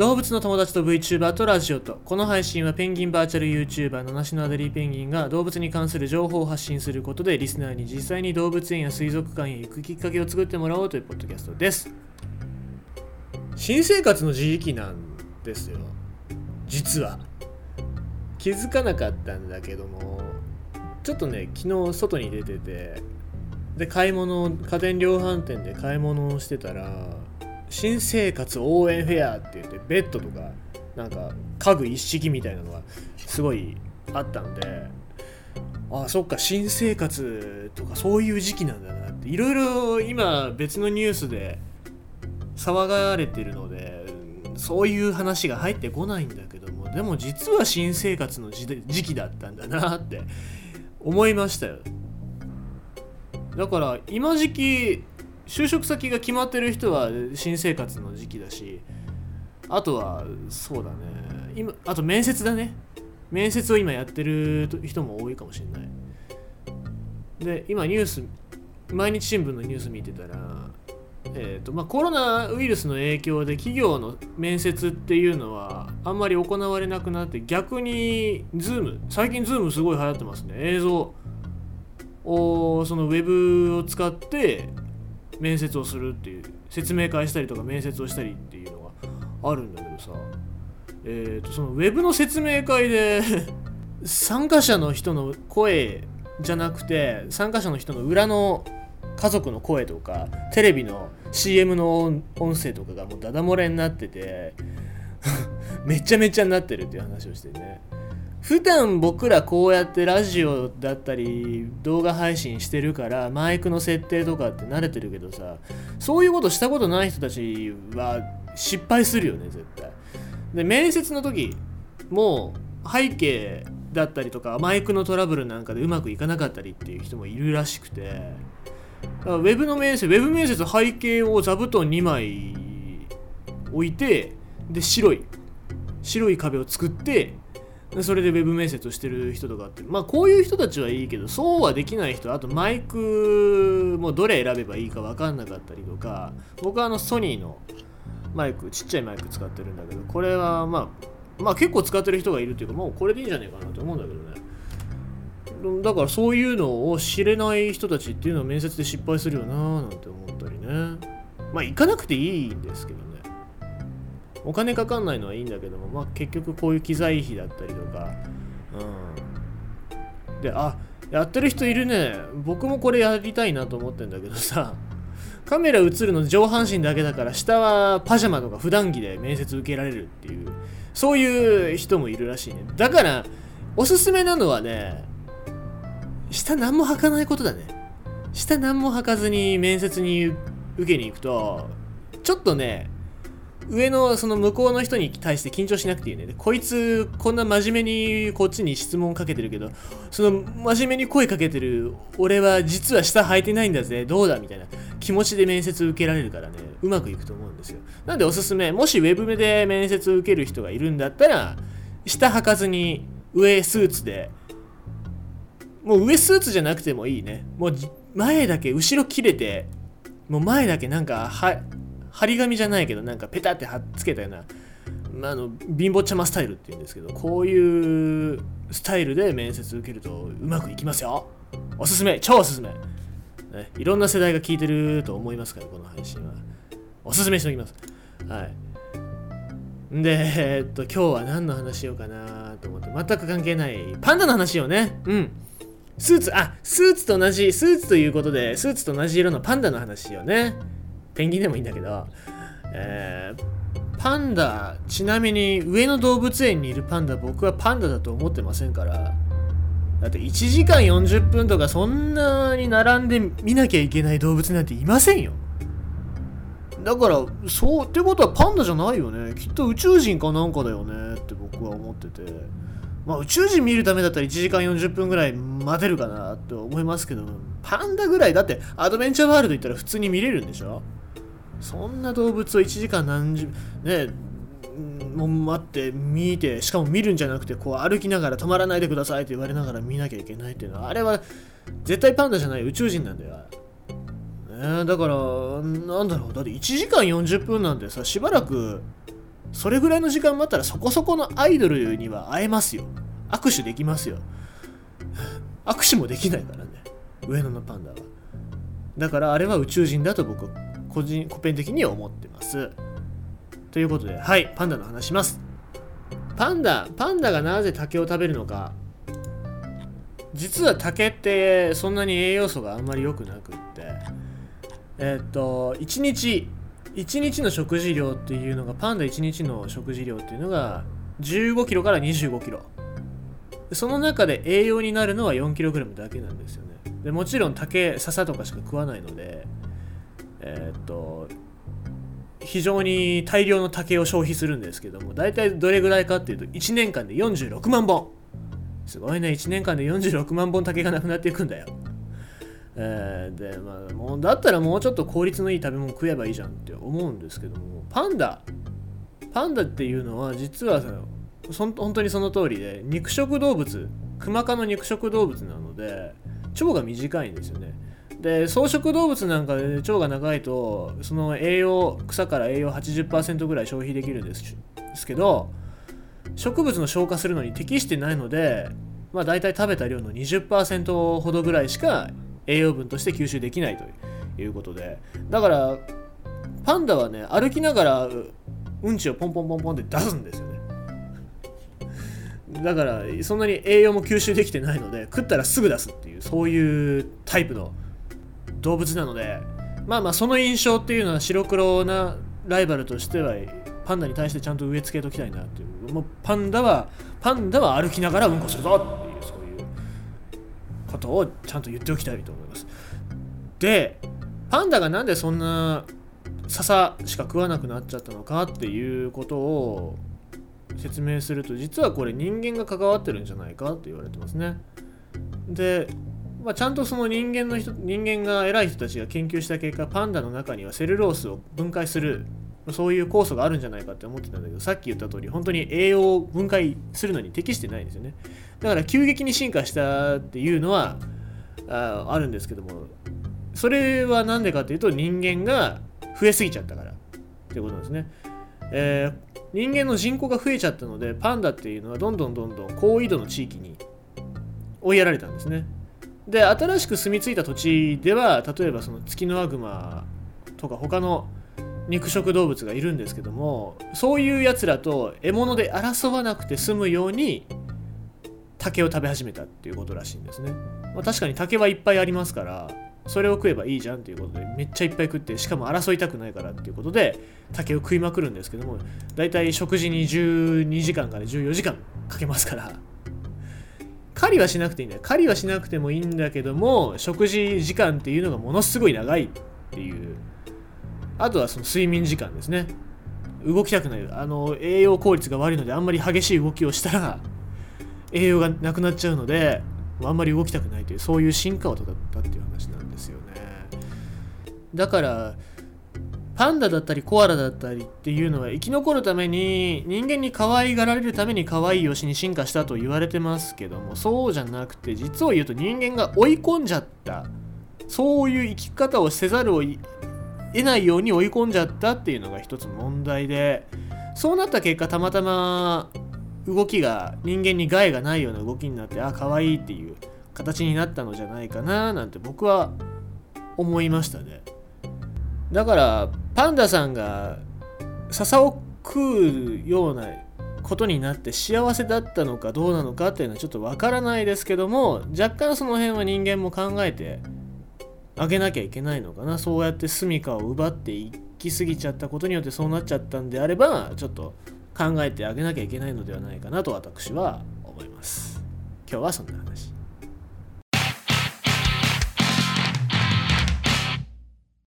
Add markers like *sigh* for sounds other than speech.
動物の友達と VTuber とラジオとこの配信はペンギンバーチャル YouTuber の梨のアデリーペンギンが動物に関する情報を発信することでリスナーに実際に動物園や水族館へ行くきっかけを作ってもらおうというポッドキャストです。新生活の時期なんですよ。実は。気づかなかったんだけどもちょっとね昨日外に出ててで買い物家電量販店で買い物をしてたら新生活応援フェアって言ってベッドとかなんか家具一式みたいなのがすごいあったんであそっか新生活とかそういう時期なんだなっていろいろ今別のニュースで騒がれてるのでそういう話が入ってこないんだけどもでも実は新生活の時期だったんだなって思いましたよ。だから今時期就職先が決まってる人は新生活の時期だしあとはそうだね。今あと面接だね。面接を今やってる人も多いかもしれない。で今ニュース毎日新聞のニュース見てたらえーとまあ、コロナウイルスの影響で企業の面接っていうのはあんまり行われなくなって逆に Zoom 最近 Zoom すごい流行ってますね。映像をそのウェブを使って面接をするっていう説明会したりとか面接をしたりっていうのがあるんだけどさ。えー、とそのウェブの説明会で *laughs* 参加者の人の声じゃなくて参加者の人の裏の家族の声とかテレビの CM の音声とかがもうダダ漏れになってて *laughs* めちゃめちゃになってるっていう話をしてね普段僕らこうやってラジオだったり動画配信してるからマイクの設定とかって慣れてるけどさそういうことしたことない人たちは失敗するよね絶対。で面接の時もう背景だったりとかマイクのトラブルなんかでうまくいかなかったりっていう人もいるらしくて。ウェブの面接ウェブ面接背景を座布団2枚置いてで白い白い壁を作ってそれでウェブ面接をしてる人とかってまあこういう人たちはいいけどそうはできない人あとマイクもどれ選べばいいか分かんなかったりとか僕はあのソニーのマイクちっちゃいマイク使ってるんだけどこれはまあまあ結構使ってる人がいるっていうかもうこれでいいんじゃないかなと思うんだけどね。だからそういうのを知れない人たちっていうのは面接で失敗するよなーなんて思ったりね。まあ行かなくていいんですけどね。お金かかんないのはいいんだけども、まあ、結局こういう機材費だったりとか、うん。で、あ、やってる人いるね。僕もこれやりたいなと思ってんだけどさ、カメラ映るの上半身だけだから、下はパジャマとか普段着で面接受けられるっていう、そういう人もいるらしいね。だから、おすすめなのはね、下何も履かないことだね。下何も履かずに面接に受けに行くと、ちょっとね、上のその向こうの人に対して緊張しなくていいね。こいつこんな真面目にこっちに質問かけてるけど、その真面目に声かけてる俺は実は下履いてないんだぜ、どうだみたいな気持ちで面接受けられるからね、うまくいくと思うんですよ。なんでおすすめ、もしウェブで面接受ける人がいるんだったら、下履かずに上スーツで、もう上スーツじゃなくてもいいね。もう前だけ後ろ切れて、もう前だけなんかは張り紙じゃないけどなんかペタって貼っつけたような、まあ、あの貧乏ちゃまスタイルって言うんですけどこういうスタイルで面接受けるとうまくいきますよ。おすすめ超おすすめ、ね、いろんな世代が聞いてると思いますからこの配信は。おすすめしておきます。はい。で、えっと、今日は何の話しようかなと思って、全く関係ない、パンダの話をね、うん。スーツ、あ、スーツと同じ、スーツということで、スーツと同じ色のパンダの話をね。ペンギンでもいいんだけど、えー、パンダ、ちなみに上野動物園にいるパンダ、僕はパンダだと思ってませんから、だって1時間40分とかそんなに並んで見なきゃいけない動物なんていませんよ。だから、そう、ってことはパンダじゃないよね。きっと宇宙人かなんかだよねって僕は思ってて。まあ宇宙人見るためだったら1時間40分ぐらい待てるかなって思いますけど、パンダぐらいだってアドベンチャーワールド行ったら普通に見れるんでしょ？そんな動物を1時間何十ねもう待って見てしかも見るんじゃなくてこう歩きながら止まらないでくださいって言われながら見なきゃいけないっていうのはあれは絶対パンダじゃない宇宙人なんだよ、ね、だからなんだろう。だって1時間40分なんてさしばらくそれぐらいの時間待ったらそこそこのアイドルには会えますよ。握手できますよ。握手もできないからね。上野のパンダは。だからあれは宇宙人だと僕個人個人的に思ってます。ということではいパンダの話します。パンダパンダがなぜ竹を食べるのか。実は竹ってそんなに栄養素があんまり良くなくって。え、っと1日1日の食事量っていうのがパンダ1日の食事量っていうのが15キロから25キロ。その中で栄養になるのは4キログラムだけなんですよね。でもちろん竹笹とかしか食わないので。えー、っと非常に大量の竹を消費するんですけども大体どれぐらいかっていうと1年間で46万本。すごいね1年間で46万本竹がなくなっていくんだよ。えー、でまあもうだったらもうちょっと効率のいい食べ物食えばいいじゃんって思うんですけどもパンダ。パンダっていうのは実はその本当にその通りで肉食動物クマ科の肉食動物なので腸が短いんですよね。で草食動物なんかで腸が長いとその栄養草から栄養80%ぐらい消費できるんです。ですけど植物の消化するのに適してないのでまあ大体食べた量の20%ほどぐらいしか栄養分として吸収できないということで。だからパンダはね歩きながらうんちをポンポンポンポンって出すんですよね。だからそんなに栄養も吸収できてないので食ったらすぐ出すっていうそういうタイプの動物なのでまあまあその印象っていうのは白黒なライバルとしてはパンダに対してちゃんと植え付けときたいなっていう。もうパンダはパンダは歩きながらうんこするぞっていうそういうことをちゃんと言っておきたいと思います。でパンダがなんでそんな笹しか食わなくなっちゃったのかっていうことを説明すると実はこれ人間が関わってるんじゃないかって言われてますね。でまあ、ちゃんとその人間の人人間が偉い人たちが研究した結果パンダの中にはセルロースを分解するそういう酵素があるんじゃないかって思ってたんだけどさっき言った通り本当に栄養を分解するのに適してないんですよね。だから急激に進化したっていうのはああるんですけどもそれは何でかっていうと人間が増えすぎちゃったからっていうことなんですね、えー、人間の人口が増えちゃったのでパンダっていうのはどんどんどんどん高緯度の地域に追いやられたんですね。で新しく住み着いた土地では例えばそのツキノワグマとか他の肉食動物がいるんですけどもそういうやつらと獲物で争わなくて済むように竹を食べ始めたっていうことらしいんですね、まあ、確かに竹はいっぱいありますからそれを食えばいいじゃんっていうことでめっちゃいっぱい食ってしかも争いたくないからっていうことで竹を食いまくるんですけどもだいたい食事に12時間から14時間かけますから。狩りはしなくていいんだよ。狩りはしなくてもいいんだけども食事時間っていうのがものすごい長いっていう。あとはその睡眠時間ですね。動きたくない。あの栄養効率が悪いのであんまり激しい動きをしたら栄養がなくなっちゃうのであんまり動きたくないというそういう進化をたどったっていう話なんですよね。だからパンダだったりコアラだったりっていうのは生き残るために人間に可愛がられるために可愛いよしに進化したと言われてますけどもそうじゃなくて実を言うと人間が追い込んじゃったそういう生き方をせざるを得ないように追い込んじゃったっていうのが一つ問題でそうなった結果たまたま動きが人間に害がないような動きになってあ可愛いっていう形になったのじゃないかななんて僕は思いましたね。だからパンダさんが笹を食うようなことになって幸せだったのかどうなのかっていうのはちょっとわからないですけども若干その辺は人間も考えてあげなきゃいけないのかな。そうやって住処を奪っていきすぎちゃったことによってそうなっちゃったんであればちょっと考えてあげなきゃいけないのではないかなと私は思います。今日はそんな話。